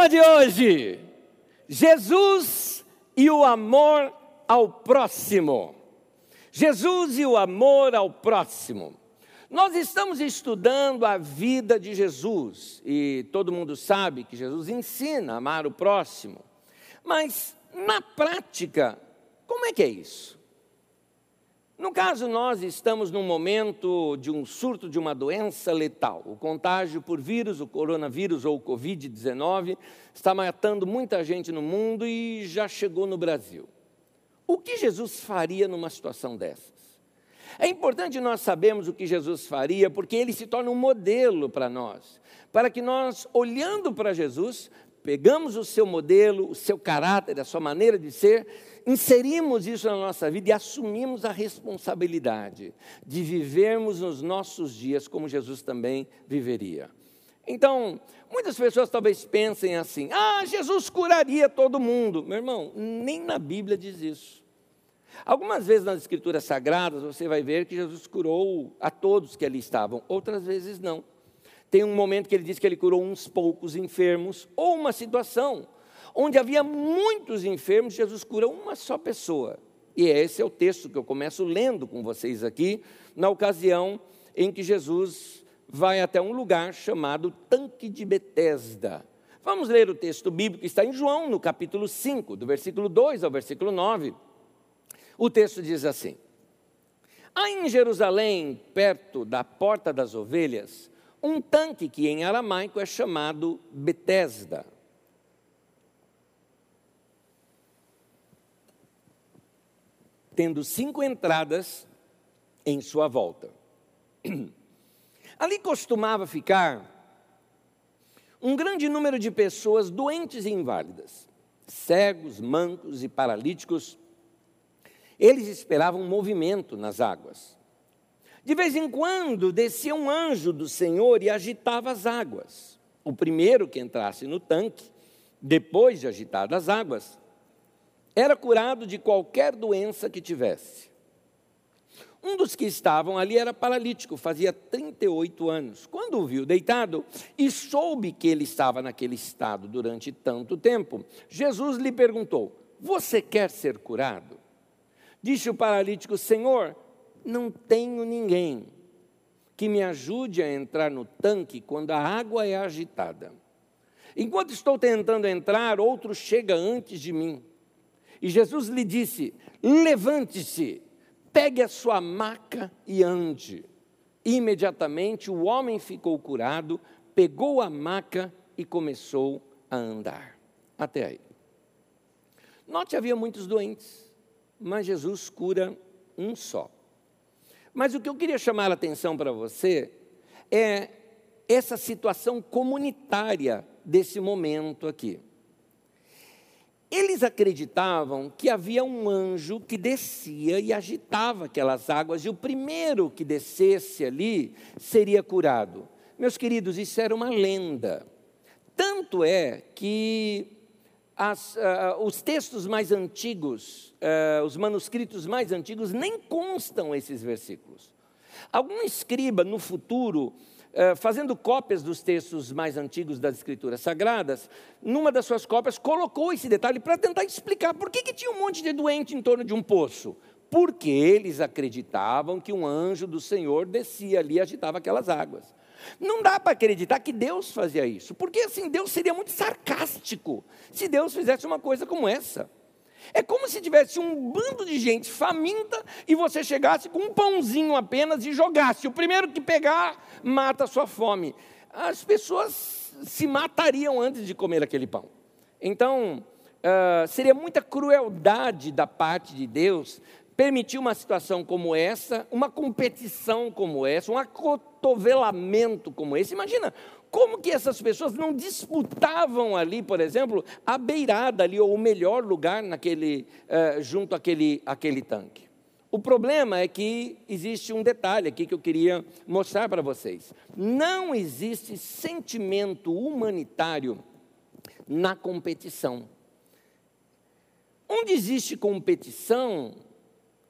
tema de hoje: Jesus e o amor ao próximo. Jesus e o amor ao próximo. Nós estamos estudando a vida de Jesus e todo mundo sabe que Jesus ensina a amar o próximo. Mas na prática, como é que é isso? No caso, nós estamos num momento de um surto de uma doença letal. O contágio por vírus, o coronavírus ou o Covid-19, está matando muita gente no mundo e já chegou no Brasil. O que Jesus faria numa situação dessas? É importante nós sabermos o que Jesus faria, porque ele se torna um modelo para nós, para que nós, olhando para Jesus, pegamos o seu modelo, o seu caráter, a sua maneira de ser, inserimos isso na nossa vida e assumimos a responsabilidade de vivermos nos nossos dias como Jesus também viveria. Então, muitas pessoas talvez pensem assim: ah, Jesus curaria todo mundo. Meu irmão, nem na Bíblia diz isso. Algumas vezes nas Escrituras Sagradas você vai ver que Jesus curou a todos que ali estavam, outras vezes não. Tem um momento que ele diz que ele curou uns poucos enfermos, ou uma situação onde havia muitos enfermos, Jesus cura uma só pessoa. E esse é o texto que eu começo lendo com vocês aqui, na ocasião em que Jesus vai até um lugar chamado Tanque de Betesda. Vamos ler o texto bíblico que está em João, no capítulo 5, do versículo 2 ao versículo 9. O texto diz assim: Há em Jerusalém, perto da porta das ovelhas, um tanque que em aramaico é chamado Betesda tendo cinco entradas em sua volta. Ali costumava ficar um grande número de pessoas doentes e inválidas, cegos, mancos e paralíticos. Eles esperavam movimento nas águas. De vez em quando descia um anjo do Senhor e agitava as águas. O primeiro que entrasse no tanque, depois de agitadas as águas, era curado de qualquer doença que tivesse. Um dos que estavam ali era paralítico, fazia 38 anos. Quando o viu deitado e soube que ele estava naquele estado durante tanto tempo, Jesus lhe perguntou: Você quer ser curado? Disse o paralítico: Senhor, não tenho ninguém que me ajude a entrar no tanque quando a água é agitada. Enquanto estou tentando entrar, outro chega antes de mim. E Jesus lhe disse: Levante-se, pegue a sua maca e ande. Imediatamente o homem ficou curado, pegou a maca e começou a andar. Até aí. Note, havia muitos doentes, mas Jesus cura um só. Mas o que eu queria chamar a atenção para você é essa situação comunitária desse momento aqui. Eles acreditavam que havia um anjo que descia e agitava aquelas águas, e o primeiro que descesse ali seria curado. Meus queridos, isso era uma lenda. Tanto é que as, uh, os textos mais antigos, uh, os manuscritos mais antigos, nem constam esses versículos. Algum escriba no futuro fazendo cópias dos textos mais antigos das Escrituras Sagradas, numa das suas cópias colocou esse detalhe para tentar explicar por que, que tinha um monte de doente em torno de um poço. Porque eles acreditavam que um anjo do Senhor descia ali e agitava aquelas águas. Não dá para acreditar que Deus fazia isso, porque assim Deus seria muito sarcástico se Deus fizesse uma coisa como essa. É como se tivesse um bando de gente faminta e você chegasse com um pãozinho apenas e jogasse. O primeiro que pegar, mata a sua fome. As pessoas se matariam antes de comer aquele pão. Então, uh, seria muita crueldade da parte de Deus permitir uma situação como essa, uma competição como essa, um acotovelamento como esse. Imagina como que essas pessoas não disputavam ali, por exemplo, a beirada ali, ou o melhor lugar naquele, uh, junto àquele, àquele tanque? O problema é que existe um detalhe aqui que eu queria mostrar para vocês. Não existe sentimento humanitário na competição. Onde existe competição,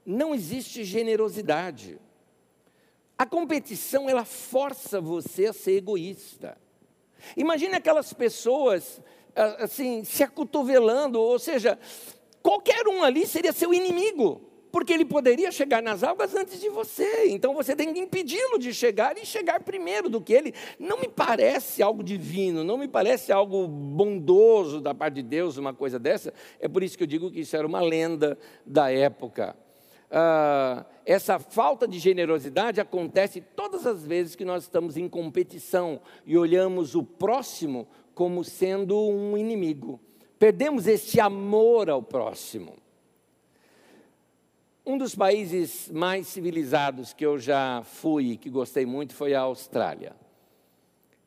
não existe generosidade. A competição, ela força você a ser egoísta. Imagine aquelas pessoas assim, se acotovelando, ou seja, qualquer um ali seria seu inimigo porque ele poderia chegar nas águas antes de você. Então você tem que impedi-lo de chegar e chegar primeiro do que ele. Não me parece algo divino, não me parece algo bondoso da parte de Deus, uma coisa dessa. É por isso que eu digo que isso era uma lenda da época. Ah, essa falta de generosidade acontece todas as vezes que nós estamos em competição e olhamos o próximo como sendo um inimigo. Perdemos esse amor ao próximo. Um dos países mais civilizados que eu já fui e que gostei muito foi a Austrália.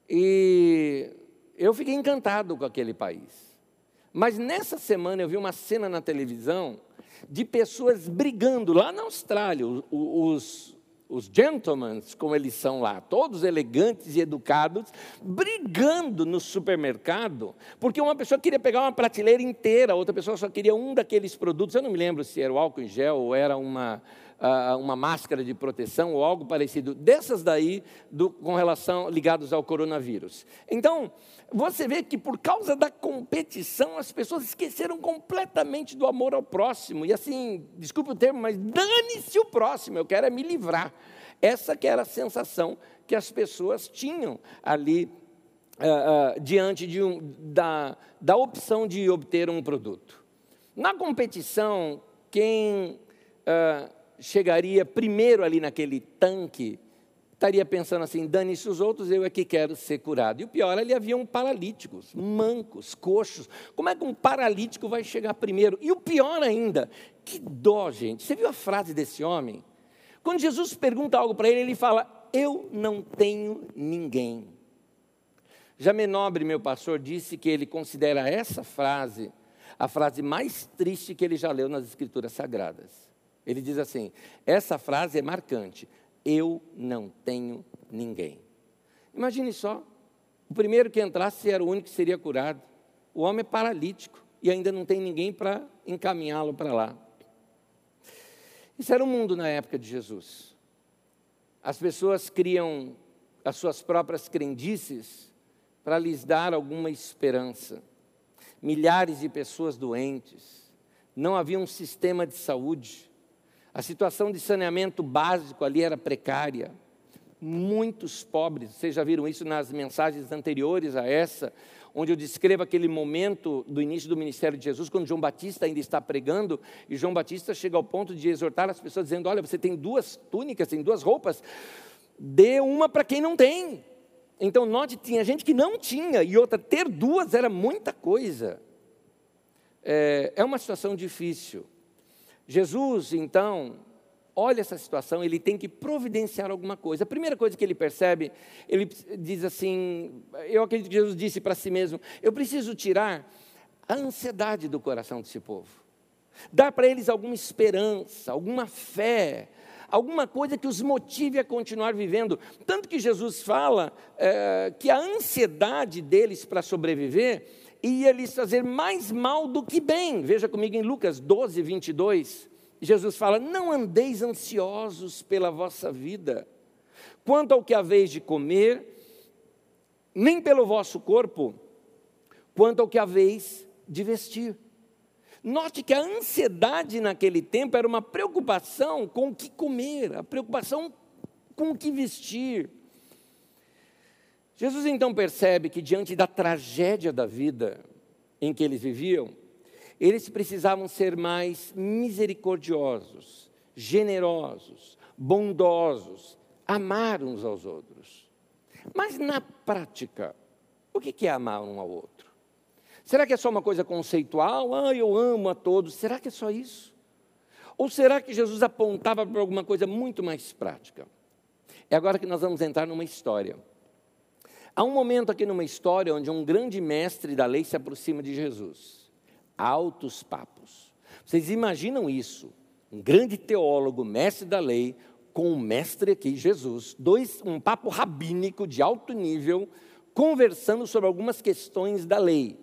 E eu fiquei encantado com aquele país. Mas nessa semana eu vi uma cena na televisão de pessoas brigando lá na Austrália, os, os gentlemen, como eles são lá, todos elegantes e educados, brigando no supermercado, porque uma pessoa queria pegar uma prateleira inteira, outra pessoa só queria um daqueles produtos. Eu não me lembro se era o álcool em gel ou era uma, uma máscara de proteção ou algo parecido. Dessas daí, do, com relação ligados ao coronavírus. Então, você vê que por causa da competição, as pessoas esqueceram completamente do amor ao próximo. E assim, desculpe o termo, mas dane-se o próximo, eu quero é me livrar. Essa que era a sensação que as pessoas tinham ali uh, uh, diante de um, da, da opção de obter um produto. Na competição, quem uh, chegaria primeiro ali naquele tanque estaria pensando assim: dane-se os outros, eu é que quero ser curado. E o pior, ali haviam paralíticos, mancos, coxos. Como é que um paralítico vai chegar primeiro? E o pior ainda, que dó, gente. Você viu a frase desse homem? Quando Jesus pergunta algo para ele, ele fala: Eu não tenho ninguém. Jamé Nobre, meu pastor, disse que ele considera essa frase a frase mais triste que ele já leu nas Escrituras Sagradas. Ele diz assim: essa frase é marcante, eu não tenho ninguém. Imagine só, o primeiro que entrasse era o único que seria curado. O homem é paralítico e ainda não tem ninguém para encaminhá-lo para lá. Isso era o mundo na época de Jesus. As pessoas criam as suas próprias crendices para lhes dar alguma esperança. Milhares de pessoas doentes, não havia um sistema de saúde, a situação de saneamento básico ali era precária. Muitos pobres, vocês já viram isso nas mensagens anteriores a essa, onde eu descrevo aquele momento do início do ministério de Jesus, quando João Batista ainda está pregando, e João Batista chega ao ponto de exortar as pessoas, dizendo: Olha, você tem duas túnicas, tem duas roupas, dê uma para quem não tem. Então, note, tinha gente que não tinha, e outra, ter duas era muita coisa. É, é uma situação difícil. Jesus, então, olha essa situação, ele tem que providenciar alguma coisa. A primeira coisa que ele percebe, ele diz assim: eu acredito que Jesus disse para si mesmo: eu preciso tirar a ansiedade do coração desse povo, dar para eles alguma esperança, alguma fé. Alguma coisa que os motive a continuar vivendo. Tanto que Jesus fala é, que a ansiedade deles para sobreviver ia lhes fazer mais mal do que bem. Veja comigo em Lucas 12, 22. Jesus fala: Não andeis ansiosos pela vossa vida, quanto ao que haveis de comer, nem pelo vosso corpo, quanto ao que haveis de vestir. Note que a ansiedade naquele tempo era uma preocupação com o que comer, a preocupação com o que vestir. Jesus então percebe que diante da tragédia da vida em que eles viviam, eles precisavam ser mais misericordiosos, generosos, bondosos, amar uns aos outros. Mas na prática, o que é amar um ao outro? Será que é só uma coisa conceitual? Ah, eu amo a todos. Será que é só isso? Ou será que Jesus apontava para alguma coisa muito mais prática? É agora que nós vamos entrar numa história. Há um momento aqui numa história onde um grande mestre da lei se aproxima de Jesus. Altos papos. Vocês imaginam isso? Um grande teólogo, mestre da lei, com o mestre aqui, Jesus, dois, um papo rabínico de alto nível, conversando sobre algumas questões da lei.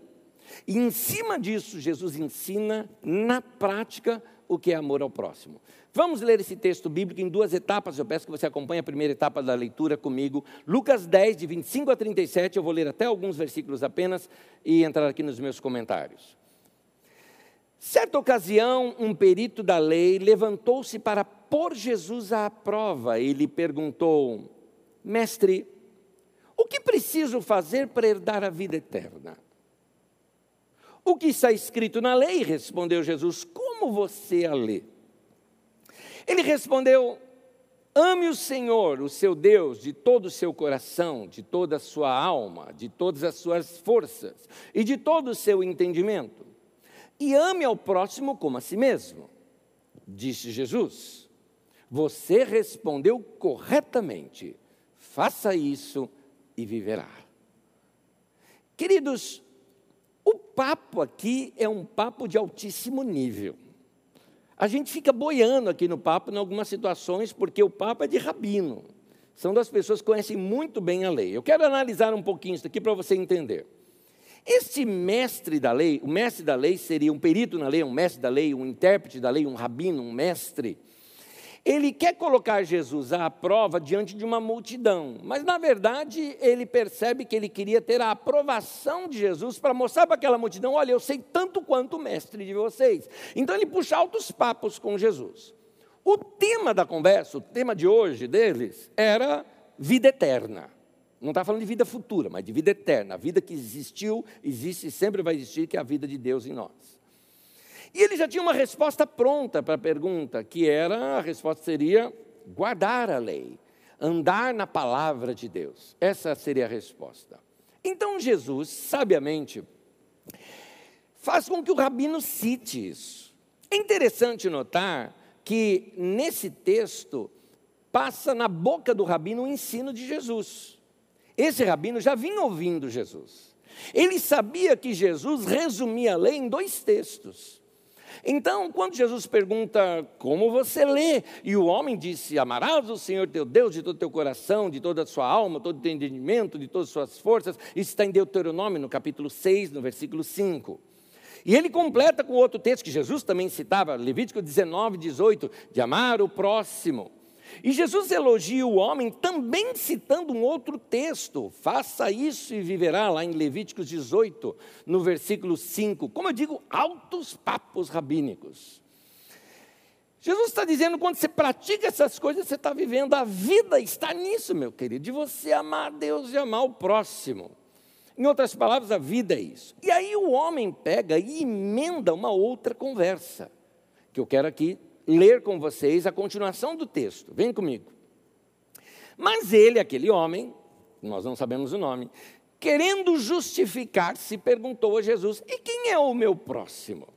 E em cima disso, Jesus ensina na prática o que é amor ao próximo. Vamos ler esse texto bíblico em duas etapas. Eu peço que você acompanhe a primeira etapa da leitura comigo. Lucas 10, de 25 a 37. Eu vou ler até alguns versículos apenas e entrar aqui nos meus comentários. Certa ocasião, um perito da lei levantou-se para pôr Jesus à prova e lhe perguntou: Mestre, o que preciso fazer para herdar a vida eterna? O que está escrito na lei? Respondeu Jesus. Como você a lê? Ele respondeu: Ame o Senhor, o seu Deus, de todo o seu coração, de toda a sua alma, de todas as suas forças e de todo o seu entendimento. E ame ao próximo como a si mesmo. Disse Jesus. Você respondeu corretamente. Faça isso e viverá. Queridos, o papo aqui é um papo de altíssimo nível. A gente fica boiando aqui no papo em algumas situações, porque o papo é de rabino. São das pessoas que conhecem muito bem a lei. Eu quero analisar um pouquinho isso aqui para você entender. Este mestre da lei, o mestre da lei seria um perito na lei, um mestre da lei, um intérprete da lei, um rabino, um mestre. Ele quer colocar Jesus à prova diante de uma multidão, mas na verdade ele percebe que ele queria ter a aprovação de Jesus para mostrar para aquela multidão: olha, eu sei tanto quanto o mestre de vocês. Então ele puxa altos papos com Jesus. O tema da conversa, o tema de hoje deles, era vida eterna. Não está falando de vida futura, mas de vida eterna. A vida que existiu, existe e sempre vai existir, que é a vida de Deus em nós. E ele já tinha uma resposta pronta para a pergunta, que era, a resposta seria guardar a lei, andar na palavra de Deus. Essa seria a resposta. Então Jesus, sabiamente, faz com que o rabino cite isso. É interessante notar que nesse texto passa na boca do rabino o ensino de Jesus. Esse rabino já vinha ouvindo Jesus. Ele sabia que Jesus resumia a lei em dois textos. Então, quando Jesus pergunta como você lê, e o homem disse: Amarás o Senhor teu Deus de todo o teu coração, de toda a sua alma, todo o teu entendimento, de todas as suas forças, isso está em Deuteronômio, no capítulo 6, no versículo 5. E ele completa com outro texto que Jesus também citava, Levítico 19, 18, de amar o próximo. E Jesus elogia o homem também citando um outro texto: faça isso e viverá, lá em Levíticos 18, no versículo 5. Como eu digo, altos papos rabínicos. Jesus está dizendo: quando você pratica essas coisas, você está vivendo, a vida está nisso, meu querido, de você amar Deus e amar o próximo. Em outras palavras, a vida é isso. E aí o homem pega e emenda uma outra conversa, que eu quero aqui ler com vocês a continuação do texto. Vem comigo. Mas ele, aquele homem, nós não sabemos o nome, querendo justificar-se, perguntou a Jesus: E quem é o meu próximo?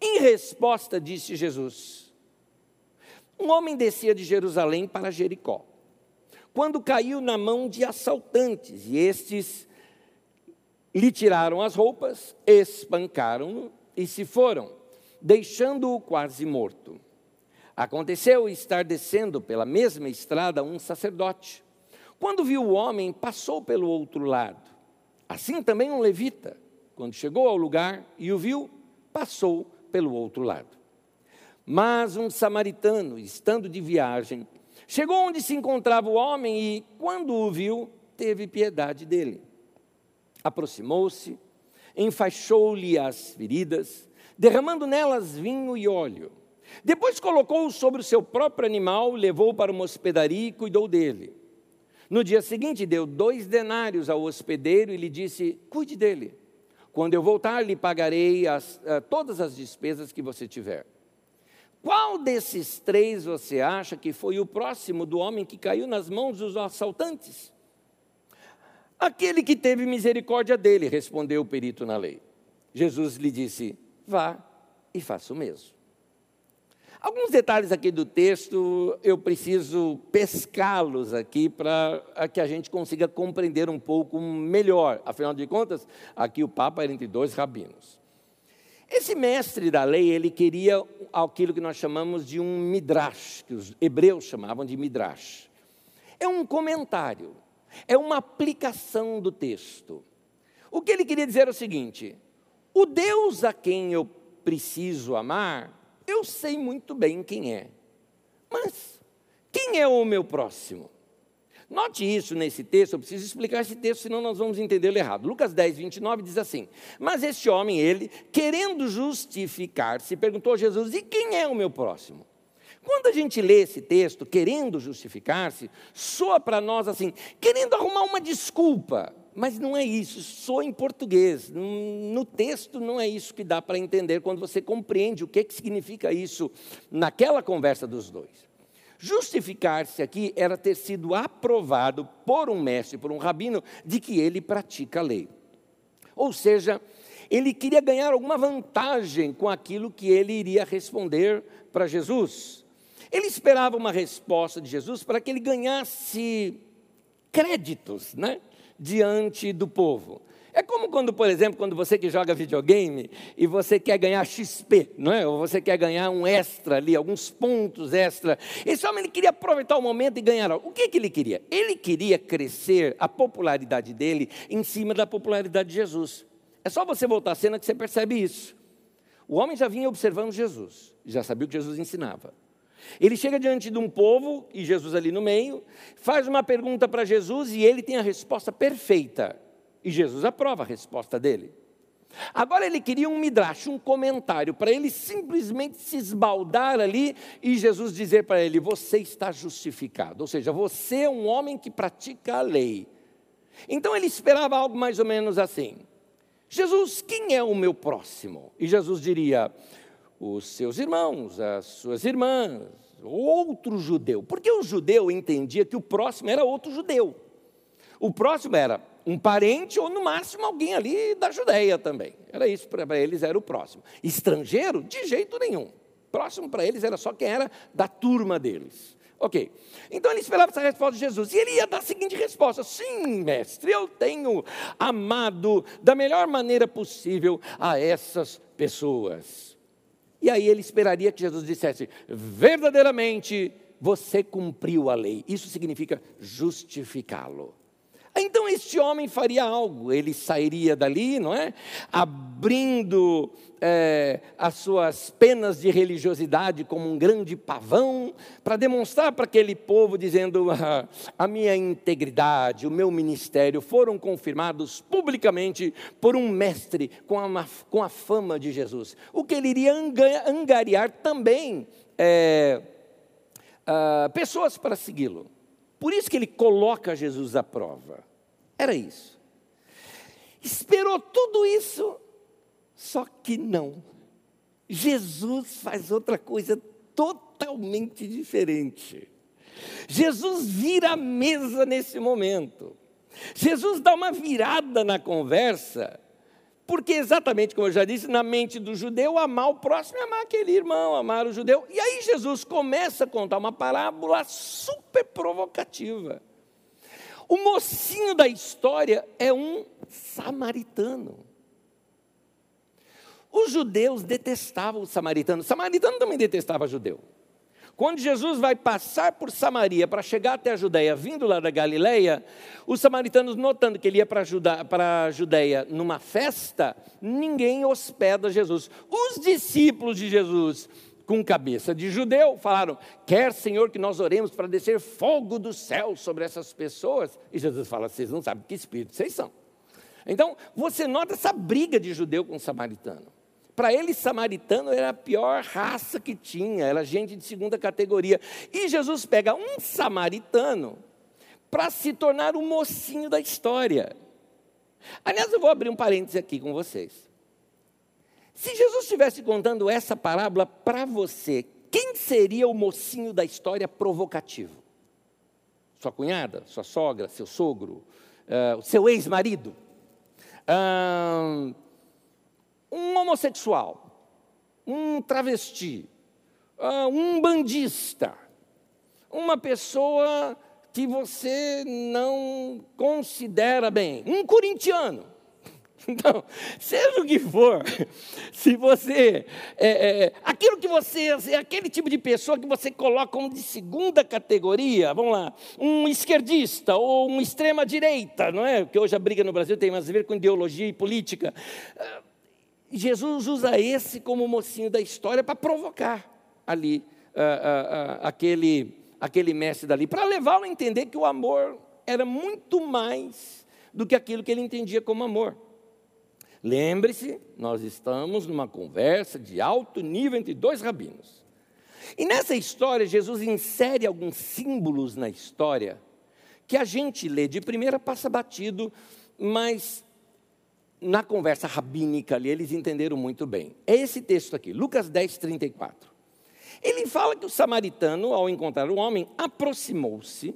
Em resposta, disse Jesus: Um homem descia de Jerusalém para Jericó, quando caiu na mão de assaltantes, e estes lhe tiraram as roupas, espancaram-no e se foram deixando-o quase morto. Aconteceu estar descendo pela mesma estrada um sacerdote. Quando viu o homem, passou pelo outro lado. Assim também um levita, quando chegou ao lugar e o viu, passou pelo outro lado. Mas um samaritano, estando de viagem, chegou onde se encontrava o homem e, quando o viu, teve piedade dele. Aproximou-se, enfaixou-lhe as feridas, derramando nelas vinho e óleo. Depois colocou-o sobre o seu próprio animal, levou-o para uma hospedaria e cuidou dele. No dia seguinte, deu dois denários ao hospedeiro e lhe disse: Cuide dele. Quando eu voltar, lhe pagarei as, uh, todas as despesas que você tiver. Qual desses três você acha que foi o próximo do homem que caiu nas mãos dos assaltantes? Aquele que teve misericórdia dele, respondeu o perito na lei. Jesus lhe disse: vá e faça o mesmo. Alguns detalhes aqui do texto eu preciso pescá-los aqui para que a gente consiga compreender um pouco melhor. Afinal de contas, aqui o Papa era entre dois rabinos. Esse mestre da lei, ele queria aquilo que nós chamamos de um midrash, que os hebreus chamavam de midrash. É um comentário, é uma aplicação do texto. O que ele queria dizer é o seguinte: o Deus a quem eu preciso amar eu sei muito bem quem é. Mas quem é o meu próximo? Note isso nesse texto, eu preciso explicar esse texto, senão nós vamos entendê-lo errado. Lucas 10, 29 diz assim: Mas este homem, ele, querendo justificar-se, perguntou a Jesus: E quem é o meu próximo? Quando a gente lê esse texto, querendo justificar-se, soa para nós assim, querendo arrumar uma desculpa. Mas não é isso, soa em português. No texto não é isso que dá para entender quando você compreende o que, que significa isso naquela conversa dos dois. Justificar-se aqui era ter sido aprovado por um mestre, por um rabino, de que ele pratica a lei. Ou seja, ele queria ganhar alguma vantagem com aquilo que ele iria responder para Jesus. Ele esperava uma resposta de Jesus para que ele ganhasse créditos, né? Diante do povo. É como quando, por exemplo, quando você que joga videogame e você quer ganhar XP, não é? Ou você quer ganhar um extra ali, alguns pontos extra. Esse homem ele queria aproveitar o momento e ganhar algo. O que, que ele queria? Ele queria crescer a popularidade dele em cima da popularidade de Jesus. É só você voltar à cena que você percebe isso. O homem já vinha observando Jesus, já sabia o que Jesus ensinava. Ele chega diante de um povo, e Jesus ali no meio, faz uma pergunta para Jesus e ele tem a resposta perfeita. E Jesus aprova a resposta dele. Agora ele queria um midrash, um comentário, para ele simplesmente se esbaldar ali e Jesus dizer para ele: Você está justificado. Ou seja, você é um homem que pratica a lei. Então ele esperava algo mais ou menos assim: Jesus, quem é o meu próximo? E Jesus diria: Os seus irmãos, as suas irmãs, outro judeu. Porque o judeu entendia que o próximo era outro judeu. O próximo era um parente ou, no máximo, alguém ali da Judéia também. Era isso, para eles era o próximo. Estrangeiro, de jeito nenhum. Próximo para eles era só quem era da turma deles. Ok. Então ele esperava essa resposta de Jesus. E ele ia dar a seguinte resposta: Sim, mestre, eu tenho amado da melhor maneira possível a essas pessoas. E aí ele esperaria que Jesus dissesse: verdadeiramente você cumpriu a lei. Isso significa justificá-lo. Então este homem faria algo, ele sairia dali, não é? Abrindo é, as suas penas de religiosidade como um grande pavão, para demonstrar para aquele povo, dizendo: ah, a minha integridade, o meu ministério foram confirmados publicamente por um mestre com a, com a fama de Jesus. O que ele iria angariar também é, ah, pessoas para segui-lo. Por isso que ele coloca Jesus à prova. Era isso. Esperou tudo isso, só que não. Jesus faz outra coisa totalmente diferente. Jesus vira a mesa nesse momento. Jesus dá uma virada na conversa, porque exatamente como eu já disse, na mente do judeu, amar o próximo é amar aquele irmão, amar o judeu. E aí Jesus começa a contar uma parábola super provocativa. O mocinho da história é um samaritano. Os judeus detestavam o samaritano. O samaritano também detestava judeu. Quando Jesus vai passar por Samaria para chegar até a Judéia, vindo lá da Galileia, os samaritanos, notando que ele ia para a Judéia numa festa, ninguém hospeda Jesus. Os discípulos de Jesus com cabeça de judeu, falaram: Quer, Senhor, que nós oremos para descer fogo do céu sobre essas pessoas? E Jesus fala: Vocês não sabem que espírito vocês são. Então, você nota essa briga de judeu com samaritano. Para ele, samaritano era a pior raça que tinha, era gente de segunda categoria. E Jesus pega um samaritano para se tornar o mocinho da história. Aliás, eu vou abrir um parêntese aqui com vocês. Se Jesus estivesse contando essa parábola para você, quem seria o mocinho da história provocativo? Sua cunhada, sua sogra, seu sogro, uh, seu ex-marido? Uh, um homossexual, um travesti, uh, um bandista, uma pessoa que você não considera bem, um corintiano. Então, seja o que for, se você. É, é, aquilo que você. É aquele tipo de pessoa que você coloca como de segunda categoria, vamos lá, um esquerdista ou uma extrema-direita, não é? Porque hoje a briga no Brasil tem mais a ver com ideologia e política. Jesus usa esse como mocinho da história para provocar ali uh, uh, aquele, aquele mestre dali, para levá-lo a entender que o amor era muito mais do que aquilo que ele entendia como amor. Lembre-se, nós estamos numa conversa de alto nível entre dois rabinos. E nessa história, Jesus insere alguns símbolos na história que a gente lê de primeira, passa batido, mas na conversa rabínica ali, eles entenderam muito bem. É esse texto aqui, Lucas 10, 34. Ele fala que o samaritano, ao encontrar o homem, aproximou-se,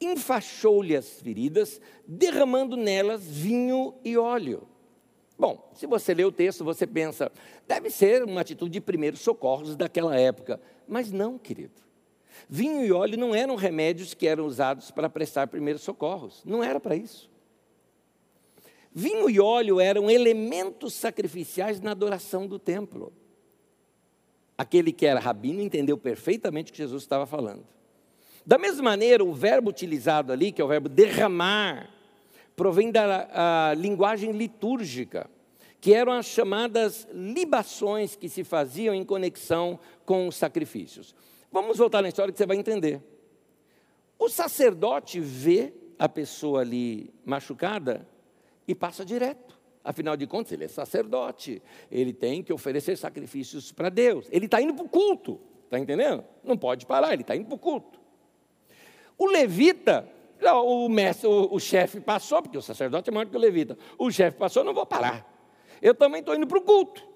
enfaixou-lhe as feridas, derramando nelas vinho e óleo. Bom, se você lê o texto, você pensa, deve ser uma atitude de primeiros socorros daquela época. Mas não, querido. Vinho e óleo não eram remédios que eram usados para prestar primeiros socorros. Não era para isso. Vinho e óleo eram elementos sacrificiais na adoração do templo. Aquele que era rabino entendeu perfeitamente o que Jesus estava falando. Da mesma maneira, o verbo utilizado ali, que é o verbo derramar, provém da linguagem litúrgica, que eram as chamadas libações que se faziam em conexão com os sacrifícios. Vamos voltar na história que você vai entender. O sacerdote vê a pessoa ali machucada e passa direto. Afinal de contas, ele é sacerdote, ele tem que oferecer sacrifícios para Deus. Ele está indo para o culto, está entendendo? Não pode parar, ele está indo para o culto. O levita, o mestre, o, o chefe passou, porque o sacerdote é maior que o levita. O chefe passou, não vou parar. Eu também estou indo para o culto.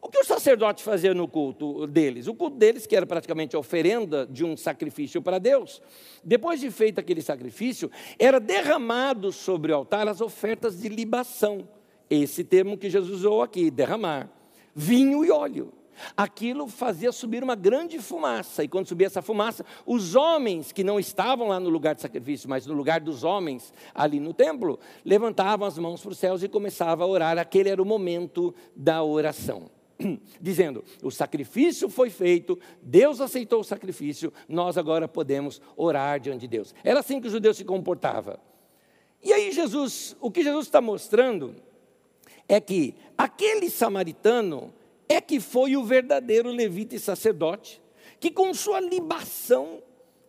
O que o sacerdote fazia no culto deles? O culto deles, que era praticamente a oferenda de um sacrifício para Deus, depois de feito aquele sacrifício, era derramado sobre o altar as ofertas de libação. Esse termo que Jesus usou aqui, derramar. Vinho e óleo. Aquilo fazia subir uma grande fumaça, e quando subia essa fumaça, os homens que não estavam lá no lugar de sacrifício, mas no lugar dos homens ali no templo, levantavam as mãos para os céus e começavam a orar. Aquele era o momento da oração. dizendo: o sacrifício foi feito, Deus aceitou o sacrifício, nós agora podemos orar diante de Deus. Era assim que o judeu se comportava. E aí, Jesus, o que Jesus está mostrando é que aquele samaritano é que foi o verdadeiro levita e sacerdote, que com sua libação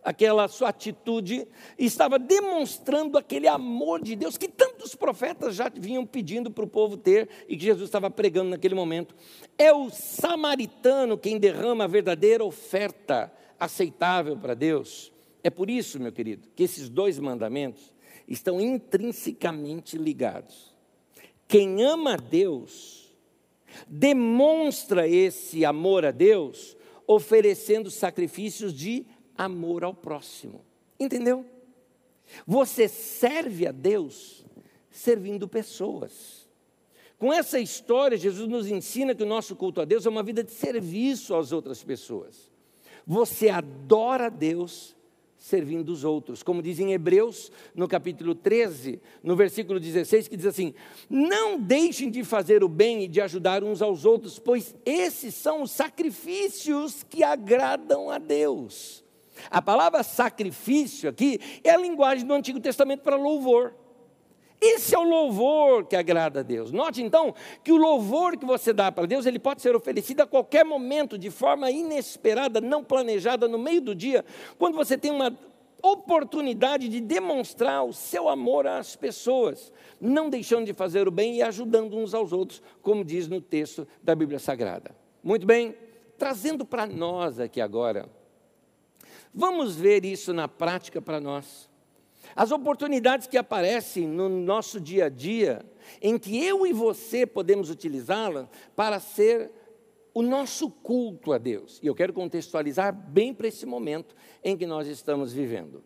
aquela sua atitude, estava demonstrando aquele amor de Deus que tantos profetas já vinham pedindo para o povo ter e que Jesus estava pregando naquele momento. É o samaritano quem derrama a verdadeira oferta aceitável para Deus. É por isso, meu querido, que esses dois mandamentos estão intrinsecamente ligados. Quem ama Deus demonstra esse amor a Deus oferecendo sacrifícios de amor ao próximo. Entendeu? Você serve a Deus servindo pessoas. Com essa história, Jesus nos ensina que o nosso culto a Deus é uma vida de serviço às outras pessoas. Você adora a Deus servindo os outros. Como diz em Hebreus, no capítulo 13, no versículo 16, que diz assim: Não deixem de fazer o bem e de ajudar uns aos outros, pois esses são os sacrifícios que agradam a Deus. A palavra sacrifício aqui é a linguagem do Antigo Testamento para louvor. Esse é o louvor que agrada a Deus. Note então que o louvor que você dá para Deus, ele pode ser oferecido a qualquer momento, de forma inesperada, não planejada, no meio do dia, quando você tem uma oportunidade de demonstrar o seu amor às pessoas, não deixando de fazer o bem e ajudando uns aos outros, como diz no texto da Bíblia Sagrada. Muito bem, trazendo para nós aqui agora Vamos ver isso na prática para nós. As oportunidades que aparecem no nosso dia a dia, em que eu e você podemos utilizá-las para ser o nosso culto a Deus. E eu quero contextualizar bem para esse momento em que nós estamos vivendo.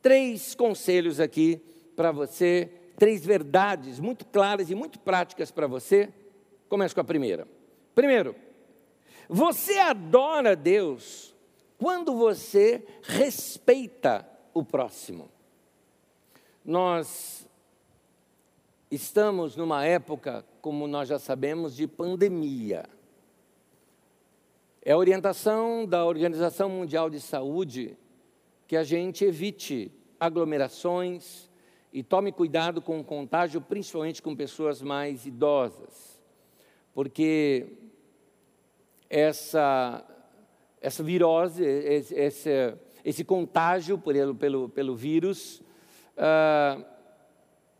Três conselhos aqui para você, três verdades muito claras e muito práticas para você. Começo com a primeira. Primeiro, você adora Deus quando você respeita o próximo. Nós estamos numa época, como nós já sabemos, de pandemia. É a orientação da Organização Mundial de Saúde que a gente evite aglomerações e tome cuidado com o contágio, principalmente com pessoas mais idosas. porque essa, essa virose, esse, esse, contágio pelo, pelo, pelo vírus, uh,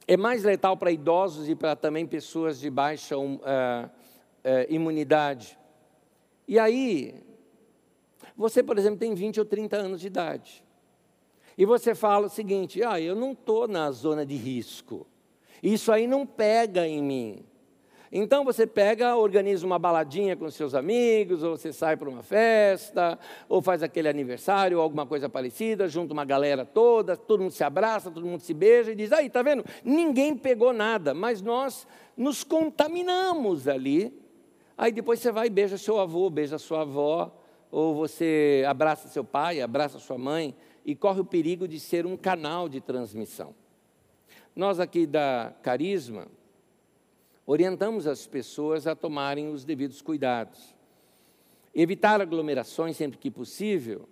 é mais letal para idosos e para também pessoas de baixa uh, uh, imunidade. E aí, você, por exemplo, tem 20 ou 30 anos de idade. E você fala o seguinte: ah, eu não estou na zona de risco. Isso aí não pega em mim. Então você pega, organiza uma baladinha com seus amigos, ou você sai para uma festa, ou faz aquele aniversário, ou alguma coisa parecida, junta uma galera toda, todo mundo se abraça, todo mundo se beija e diz: aí, tá vendo? Ninguém pegou nada, mas nós nos contaminamos ali. Aí depois você vai e beija seu avô, beija sua avó, ou você abraça seu pai, abraça sua mãe, e corre o perigo de ser um canal de transmissão. Nós aqui da Carisma, orientamos as pessoas a tomarem os devidos cuidados. Evitar aglomerações sempre que possível,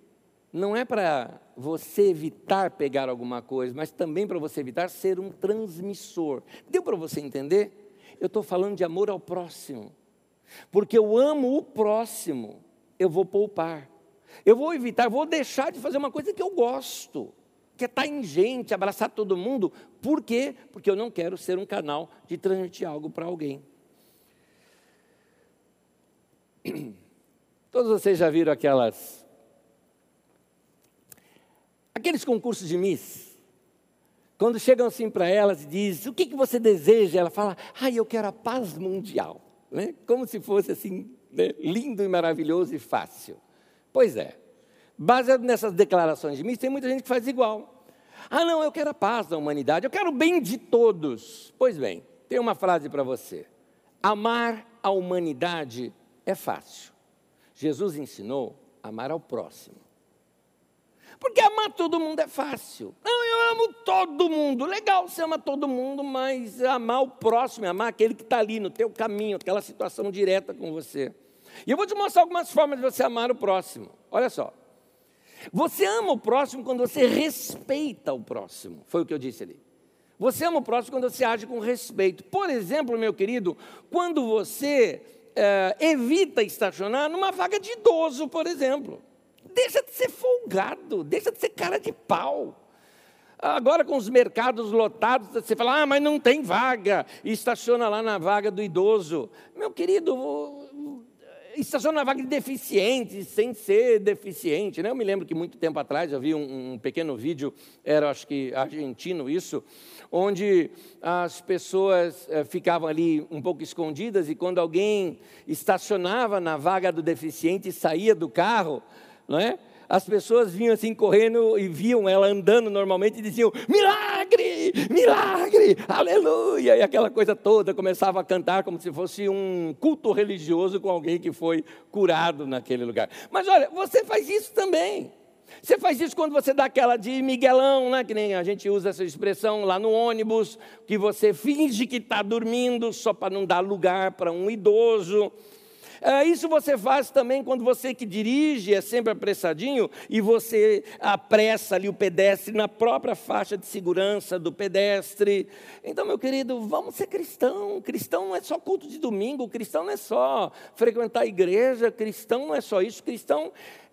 não é para você evitar pegar alguma coisa, mas também para você evitar ser um transmissor. Deu para você entender? Eu estou falando de amor ao próximo. Porque eu amo o próximo, eu vou poupar. Eu vou evitar, vou deixar de fazer uma coisa que eu gosto quer estar em gente, abraçar todo mundo. Por quê? Porque eu não quero ser um canal de transmitir algo para alguém. Todos vocês já viram aquelas. Aqueles concursos de Miss. Quando chegam assim para elas e dizem, o que, que você deseja? Ela fala, ah, eu quero a paz mundial. Né? Como se fosse assim, né? lindo e maravilhoso e fácil. Pois é, Baseado nessas declarações de mim, tem muita gente que faz igual. Ah, não, eu quero a paz da humanidade, eu quero o bem de todos. Pois bem, tem uma frase para você. Amar a humanidade é fácil. Jesus ensinou a amar ao próximo. Porque amar todo mundo é fácil. Não, eu amo todo mundo. Legal, você ama todo mundo, mas amar o próximo, amar aquele que está ali no teu caminho, aquela situação direta com você. E eu vou te mostrar algumas formas de você amar o próximo. Olha só. Você ama o próximo quando você respeita o próximo, foi o que eu disse ali. Você ama o próximo quando você age com respeito. Por exemplo, meu querido, quando você é, evita estacionar numa vaga de idoso, por exemplo. Deixa de ser folgado, deixa de ser cara de pau. Agora, com os mercados lotados, você fala, ah, mas não tem vaga, e estaciona lá na vaga do idoso. Meu querido, estaciona na vaga de deficiente, sem ser deficiente. Né? Eu me lembro que muito tempo atrás eu vi um, um pequeno vídeo, era acho que argentino isso, onde as pessoas eh, ficavam ali um pouco escondidas e quando alguém estacionava na vaga do deficiente e saía do carro, não é? as pessoas vinham assim correndo e viam ela andando normalmente e diziam: milagre, milagre, aleluia! E aquela coisa toda começava a cantar como se fosse um culto religioso com alguém que foi curado naquele lugar. Mas olha, você faz isso também. Você faz isso quando você dá aquela de Miguelão, né? que nem a gente usa essa expressão lá no ônibus, que você finge que está dormindo só para não dar lugar para um idoso. É, isso você faz também quando você que dirige é sempre apressadinho e você apressa ali o pedestre na própria faixa de segurança do pedestre. Então, meu querido, vamos ser cristão. Cristão não é só culto de domingo, cristão não é só frequentar a igreja, cristão não é só isso, cristão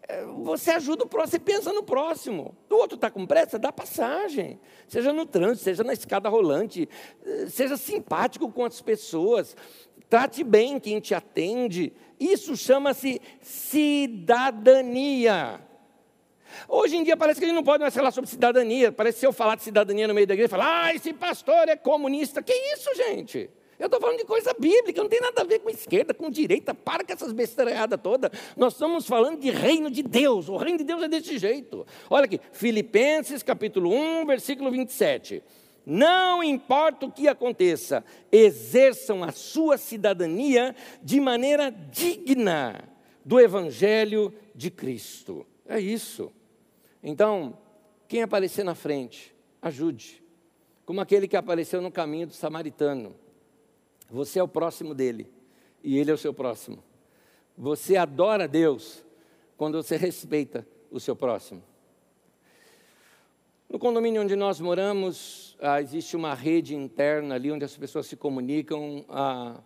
é, você ajuda o próximo, você pensa no próximo. O outro está com pressa, dá passagem. Seja no trânsito, seja na escada rolante, é, seja simpático com as pessoas. Trate bem quem te atende. Isso chama-se cidadania. Hoje em dia parece que a gente não pode mais falar sobre cidadania. Parece que se eu falar de cidadania no meio da igreja, falar, ah, esse pastor é comunista. Que isso, gente? Eu estou falando de coisa bíblica, não tem nada a ver com esquerda, com direita. Para com essas besteiradas todas. Nós estamos falando de reino de Deus. O reino de Deus é desse jeito. Olha aqui, Filipenses capítulo 1, versículo 27. Não importa o que aconteça, exerçam a sua cidadania de maneira digna do Evangelho de Cristo. É isso. Então, quem aparecer na frente, ajude. Como aquele que apareceu no caminho do samaritano. Você é o próximo dele e ele é o seu próximo. Você adora Deus quando você respeita o seu próximo. No condomínio onde nós moramos, ah, existe uma rede interna ali onde as pessoas se comunicam. Ah,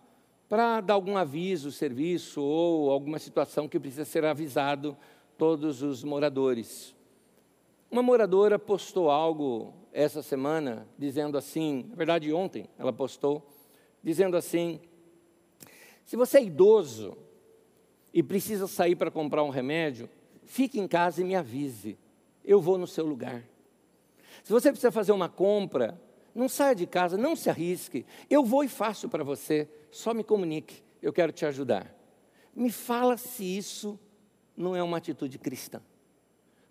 para dar algum aviso, serviço ou alguma situação que precisa ser avisado todos os moradores. Uma moradora postou algo essa semana dizendo assim, na verdade ontem ela postou, dizendo assim: se você é idoso e precisa sair para comprar um remédio, fique em casa e me avise, eu vou no seu lugar. Se você precisa fazer uma compra, não saia de casa, não se arrisque, eu vou e faço para você, só me comunique, eu quero te ajudar. Me fala se isso não é uma atitude cristã.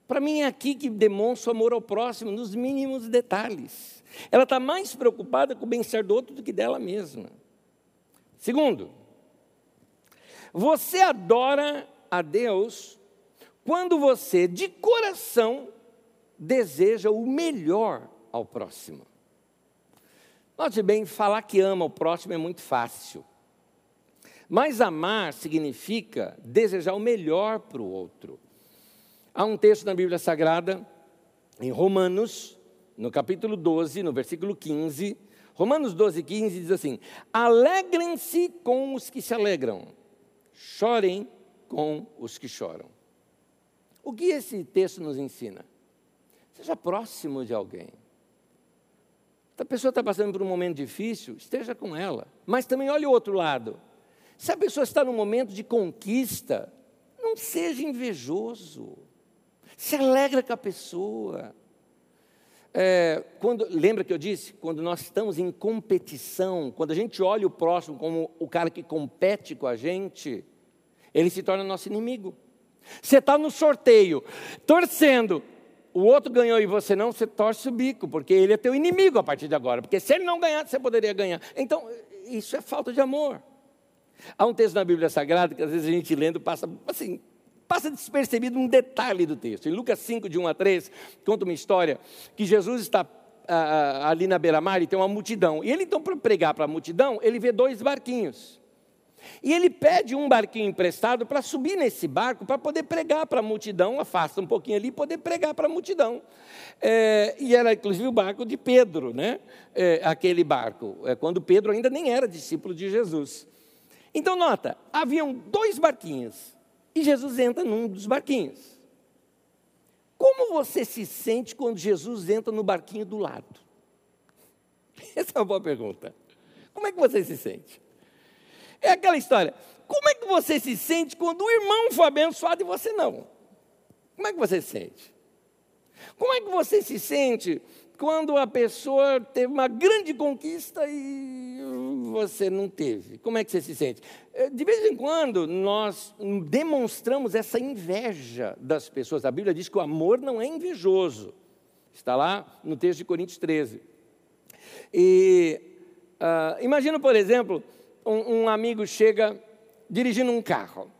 Para mim é aqui que demonstra o amor ao próximo, nos mínimos detalhes. Ela está mais preocupada com o bem-estar do outro do que dela mesma. Segundo, você adora a Deus quando você, de coração, deseja o melhor ao próximo. Note bem, falar que ama o próximo é muito fácil. Mas amar significa desejar o melhor para o outro. Há um texto na Bíblia Sagrada, em Romanos, no capítulo 12, no versículo 15. Romanos 12, 15 diz assim: Alegrem-se com os que se alegram, chorem com os que choram. O que esse texto nos ensina? Seja próximo de alguém. Se a pessoa está passando por um momento difícil, esteja com ela. Mas também olhe o outro lado. Se a pessoa está num momento de conquista, não seja invejoso. Se alegra com a pessoa. É, quando, lembra que eu disse? Quando nós estamos em competição, quando a gente olha o próximo como o cara que compete com a gente, ele se torna nosso inimigo. Você está no sorteio, torcendo, o outro ganhou e você não, você torce o bico, porque ele é teu inimigo a partir de agora. Porque se ele não ganhar, você poderia ganhar. Então, isso é falta de amor. Há um texto na Bíblia Sagrada que às vezes a gente lendo passa assim, passa despercebido um detalhe do texto. Em Lucas 5, de 1 a 3, conta uma história que Jesus está ah, ali na beira-mar e tem uma multidão. E ele, então, para pregar para a multidão, ele vê dois barquinhos. E ele pede um barquinho emprestado para subir nesse barco para poder pregar para a multidão, afasta um pouquinho ali, poder pregar para a multidão. É, e era inclusive o barco de Pedro, né? É, aquele barco, é, quando Pedro ainda nem era discípulo de Jesus. Então, nota, haviam dois barquinhos e Jesus entra num dos barquinhos. Como você se sente quando Jesus entra no barquinho do lado? Essa é uma boa pergunta. Como é que você se sente? É aquela história. Como é que você se sente quando o irmão foi abençoado e você não? Como é que você se sente? Como é que você se sente quando a pessoa teve uma grande conquista e você não teve? Como é que você se sente? Eh, de vez em quando nós demonstramos essa inveja das pessoas. A Bíblia diz que o amor não é invejoso. Está lá no texto de Coríntios 13. E uh, imagina, por exemplo, um, um amigo chega dirigindo um carro.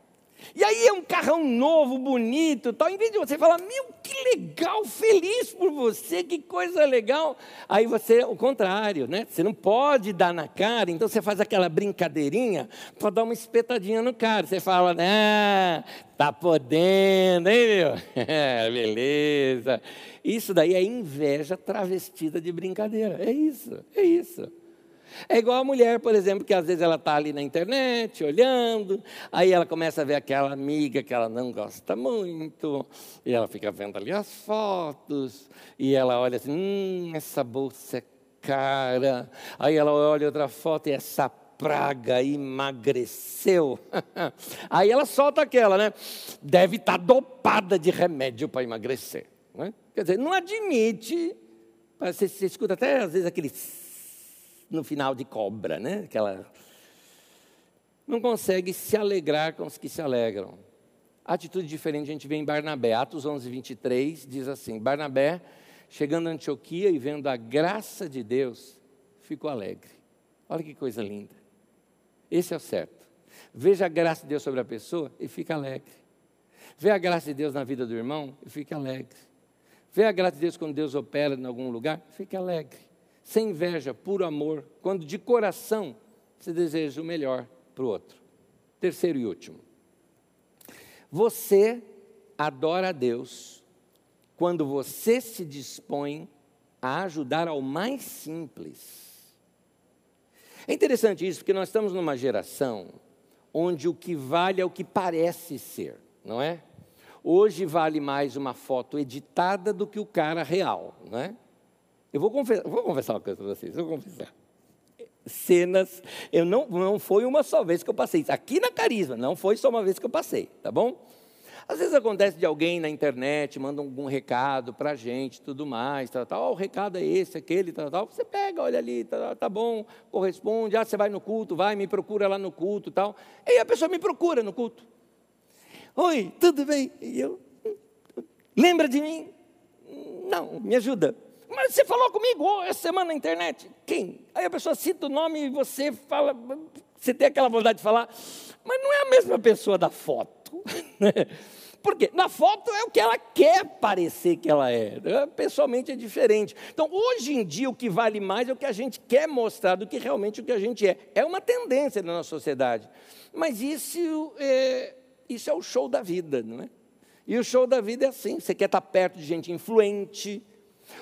E aí é um carrão novo, bonito, tal. Em vez de você falar, meu, que legal, feliz por você, que coisa legal. Aí você, o contrário, né? Você não pode dar na cara, então você faz aquela brincadeirinha para dar uma espetadinha no cara. Você fala, ah, tá podendo, hein, meu? É, beleza. Isso daí é inveja travestida de brincadeira. É isso, é isso. É igual a mulher, por exemplo, que às vezes ela está ali na internet, olhando, aí ela começa a ver aquela amiga que ela não gosta muito, e ela fica vendo ali as fotos, e ela olha assim, hum, essa bolsa é cara. Aí ela olha outra foto e essa praga emagreceu. Aí ela solta aquela, né? Deve estar tá dopada de remédio para emagrecer. Né? Quer dizer, não admite. Você, você escuta até às vezes aquele no final de cobra, né? Aquela não consegue se alegrar com os que se alegram. Atitude diferente a gente vê em Barnabé. Atos 11, 23 diz assim: Barnabé, chegando a Antioquia e vendo a graça de Deus, ficou alegre. Olha que coisa linda. Esse é o certo. Veja a graça de Deus sobre a pessoa e fica alegre. Vê a graça de Deus na vida do irmão e fica alegre. Vê a graça de Deus quando Deus opera em algum lugar, fica alegre sem inveja, puro amor, quando de coração se deseja o melhor para o outro. Terceiro e último. Você adora a Deus quando você se dispõe a ajudar ao mais simples. É interessante isso, porque nós estamos numa geração onde o que vale é o que parece ser, não é? Hoje vale mais uma foto editada do que o cara real, não é? Eu vou, confessar, vou confessar uma coisa para vocês, vou confessar. Cenas, eu não, não foi uma só vez que eu passei isso. Aqui na Carisma, não foi só uma vez que eu passei, tá bom? Às vezes acontece de alguém na internet, manda algum recado para a gente, tudo mais, tal, tal. Oh, o recado é esse, aquele, tal, tal. Você pega, olha ali, tá, tá bom, corresponde. Ah, você vai no culto, vai, me procura lá no culto, tal. E a pessoa me procura no culto. Oi, tudo bem? E eu, lembra de mim? Não, me ajuda. Mas você falou comigo oh, essa semana na internet. Quem? Aí a pessoa cita o nome e você fala, você tem aquela vontade de falar, mas não é a mesma pessoa da foto. Né? Porque na foto é o que ela quer parecer que ela é. Né? Pessoalmente é diferente. Então, hoje em dia, o que vale mais é o que a gente quer mostrar do que realmente o que a gente é. É uma tendência na nossa sociedade. Mas isso é, isso é o show da vida, não é? E o show da vida é assim: você quer estar perto de gente influente.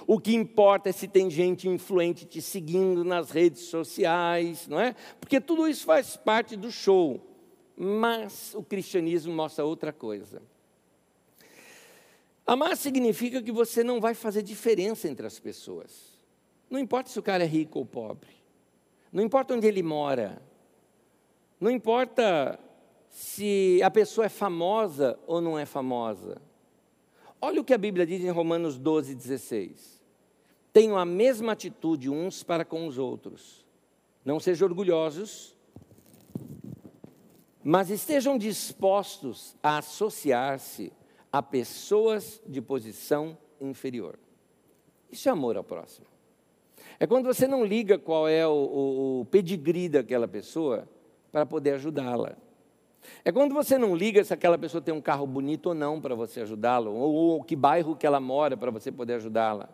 O que importa é se tem gente influente te seguindo nas redes sociais, não é? Porque tudo isso faz parte do show. Mas o cristianismo mostra outra coisa. Amar significa que você não vai fazer diferença entre as pessoas. Não importa se o cara é rico ou pobre. Não importa onde ele mora. Não importa se a pessoa é famosa ou não é famosa. Olha o que a Bíblia diz em Romanos 12, 16. Tenham a mesma atitude uns para com os outros. Não sejam orgulhosos, mas estejam dispostos a associar-se a pessoas de posição inferior. Isso é amor ao próximo. É quando você não liga qual é o, o, o pedigree daquela pessoa para poder ajudá-la. É quando você não liga se aquela pessoa tem um carro bonito ou não para você ajudá-la, ou, ou que bairro que ela mora para você poder ajudá-la.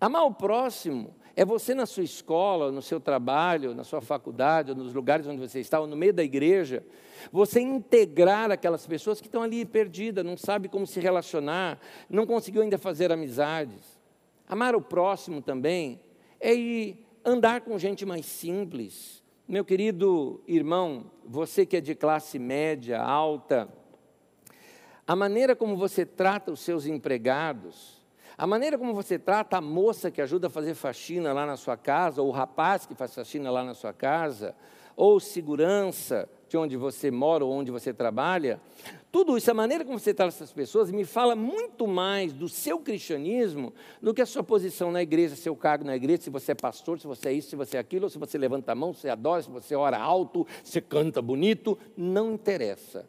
Amar o próximo é você na sua escola, no seu trabalho, na sua faculdade, ou nos lugares onde você está, ou no meio da igreja, você integrar aquelas pessoas que estão ali perdidas, não sabe como se relacionar, não conseguiu ainda fazer amizades. Amar o próximo também é ir andar com gente mais simples. Meu querido irmão, você que é de classe média, alta, a maneira como você trata os seus empregados, a maneira como você trata a moça que ajuda a fazer faxina lá na sua casa, ou o rapaz que faz faxina lá na sua casa, ou segurança de onde você mora ou onde você trabalha, tudo isso, a maneira como você trata essas pessoas, me fala muito mais do seu cristianismo do que a sua posição na igreja, seu cargo na igreja, se você é pastor, se você é isso, se você é aquilo, ou se você levanta a mão, se você adora, se você ora alto, se canta bonito, não interessa.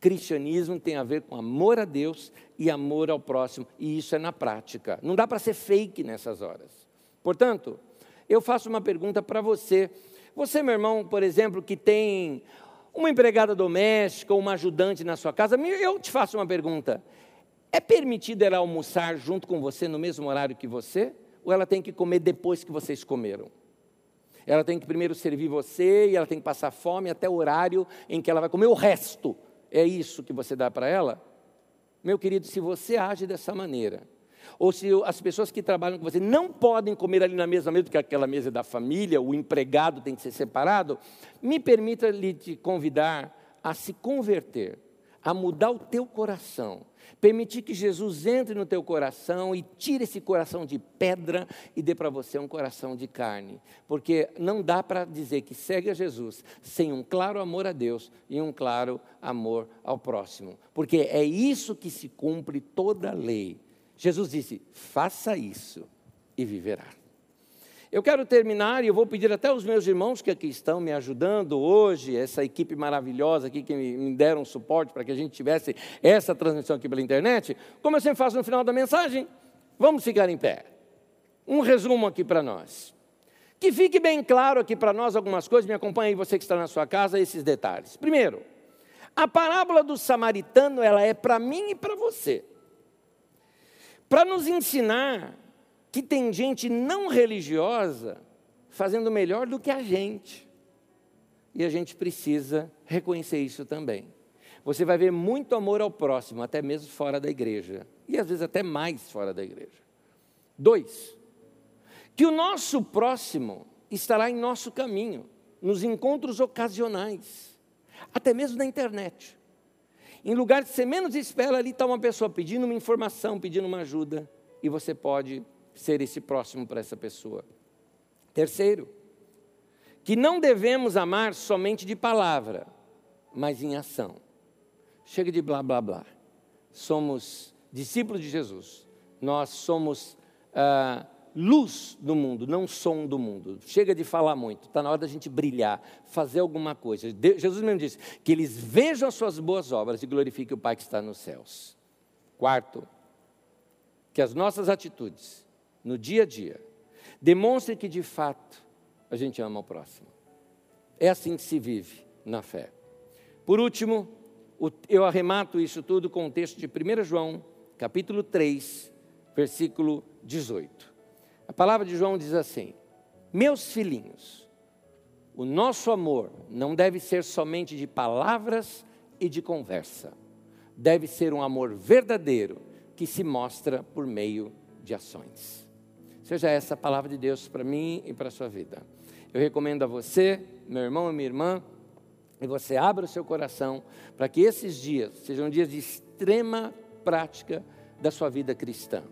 Cristianismo tem a ver com amor a Deus e amor ao próximo, e isso é na prática. Não dá para ser fake nessas horas. Portanto, eu faço uma pergunta para você. Você, meu irmão, por exemplo, que tem uma empregada doméstica ou uma ajudante na sua casa, eu te faço uma pergunta. É permitido ela almoçar junto com você no mesmo horário que você? Ou ela tem que comer depois que vocês comeram? Ela tem que primeiro servir você e ela tem que passar fome até o horário em que ela vai comer o resto é isso que você dá para ela? Meu querido, se você age dessa maneira, ou se as pessoas que trabalham com você não podem comer ali na mesma mesa, porque aquela mesa é da família, o empregado tem que ser separado, me permita lhe te convidar a se converter, a mudar o teu coração Permitir que Jesus entre no teu coração e tire esse coração de pedra e dê para você um coração de carne. Porque não dá para dizer que segue a Jesus sem um claro amor a Deus e um claro amor ao próximo. Porque é isso que se cumpre toda a lei. Jesus disse: faça isso e viverá. Eu quero terminar e eu vou pedir até os meus irmãos que aqui estão me ajudando hoje, essa equipe maravilhosa aqui que me deram suporte para que a gente tivesse essa transmissão aqui pela internet. Como eu sempre faço no final da mensagem, vamos ficar em pé. Um resumo aqui para nós. Que fique bem claro aqui para nós algumas coisas, me acompanhe aí você que está na sua casa, esses detalhes. Primeiro, a parábola do samaritano, ela é para mim e para você. Para nos ensinar que tem gente não religiosa fazendo melhor do que a gente. E a gente precisa reconhecer isso também. Você vai ver muito amor ao próximo, até mesmo fora da igreja. E às vezes até mais fora da igreja. Dois, que o nosso próximo estará em nosso caminho, nos encontros ocasionais, até mesmo na internet. Em lugar que você menos espera, ali está uma pessoa pedindo uma informação, pedindo uma ajuda, e você pode ser esse próximo para essa pessoa. Terceiro, que não devemos amar somente de palavra, mas em ação. Chega de blá blá blá. Somos discípulos de Jesus. Nós somos ah, luz do mundo, não som do mundo. Chega de falar muito, está na hora da gente brilhar, fazer alguma coisa. Jesus mesmo disse que eles vejam as suas boas obras e glorifiquem o Pai que está nos céus. Quarto, que as nossas atitudes no dia a dia demonstrem que de fato a gente ama o próximo. É assim que se vive na fé. Por último, eu arremato isso tudo com o texto de 1 João, capítulo 3, versículo 18. A palavra de João diz assim: Meus filhinhos, o nosso amor não deve ser somente de palavras e de conversa, deve ser um amor verdadeiro que se mostra por meio de ações. Seja essa a palavra de Deus para mim e para a sua vida. Eu recomendo a você, meu irmão e minha irmã, que você abra o seu coração para que esses dias sejam dias de extrema prática da sua vida cristã.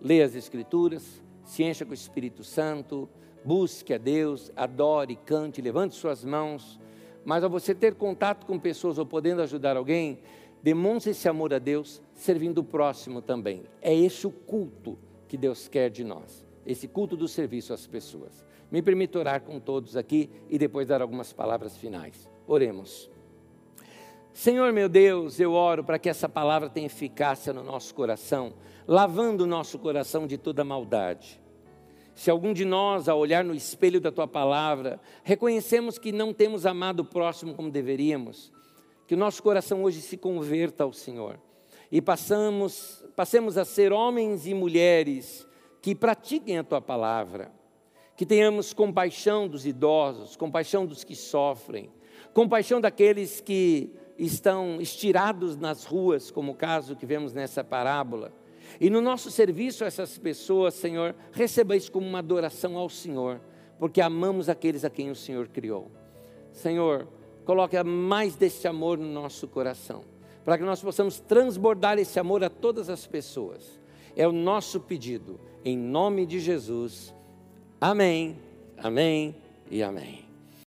Leia as Escrituras, se encha com o Espírito Santo, busque a Deus, adore, cante, levante suas mãos. Mas ao você ter contato com pessoas ou podendo ajudar alguém, demonstre esse amor a Deus, servindo o próximo também. É esse o culto que Deus quer de nós, esse culto do serviço às pessoas. Me permita orar com todos aqui e depois dar algumas palavras finais. Oremos. Senhor meu Deus, eu oro para que essa palavra tenha eficácia no nosso coração, lavando o nosso coração de toda maldade. Se algum de nós, ao olhar no espelho da tua palavra, reconhecemos que não temos amado o próximo como deveríamos, que o nosso coração hoje se converta ao Senhor e passamos, passemos a ser homens e mulheres que pratiquem a tua palavra, que tenhamos compaixão dos idosos, compaixão dos que sofrem, compaixão daqueles que estão estirados nas ruas, como o caso que vemos nessa parábola. E no nosso serviço a essas pessoas, Senhor, receba isso como uma adoração ao Senhor, porque amamos aqueles a quem o Senhor criou. Senhor, coloque mais desse amor no nosso coração, para que nós possamos transbordar esse amor a todas as pessoas. É o nosso pedido, em nome de Jesus. Amém, amém e amém.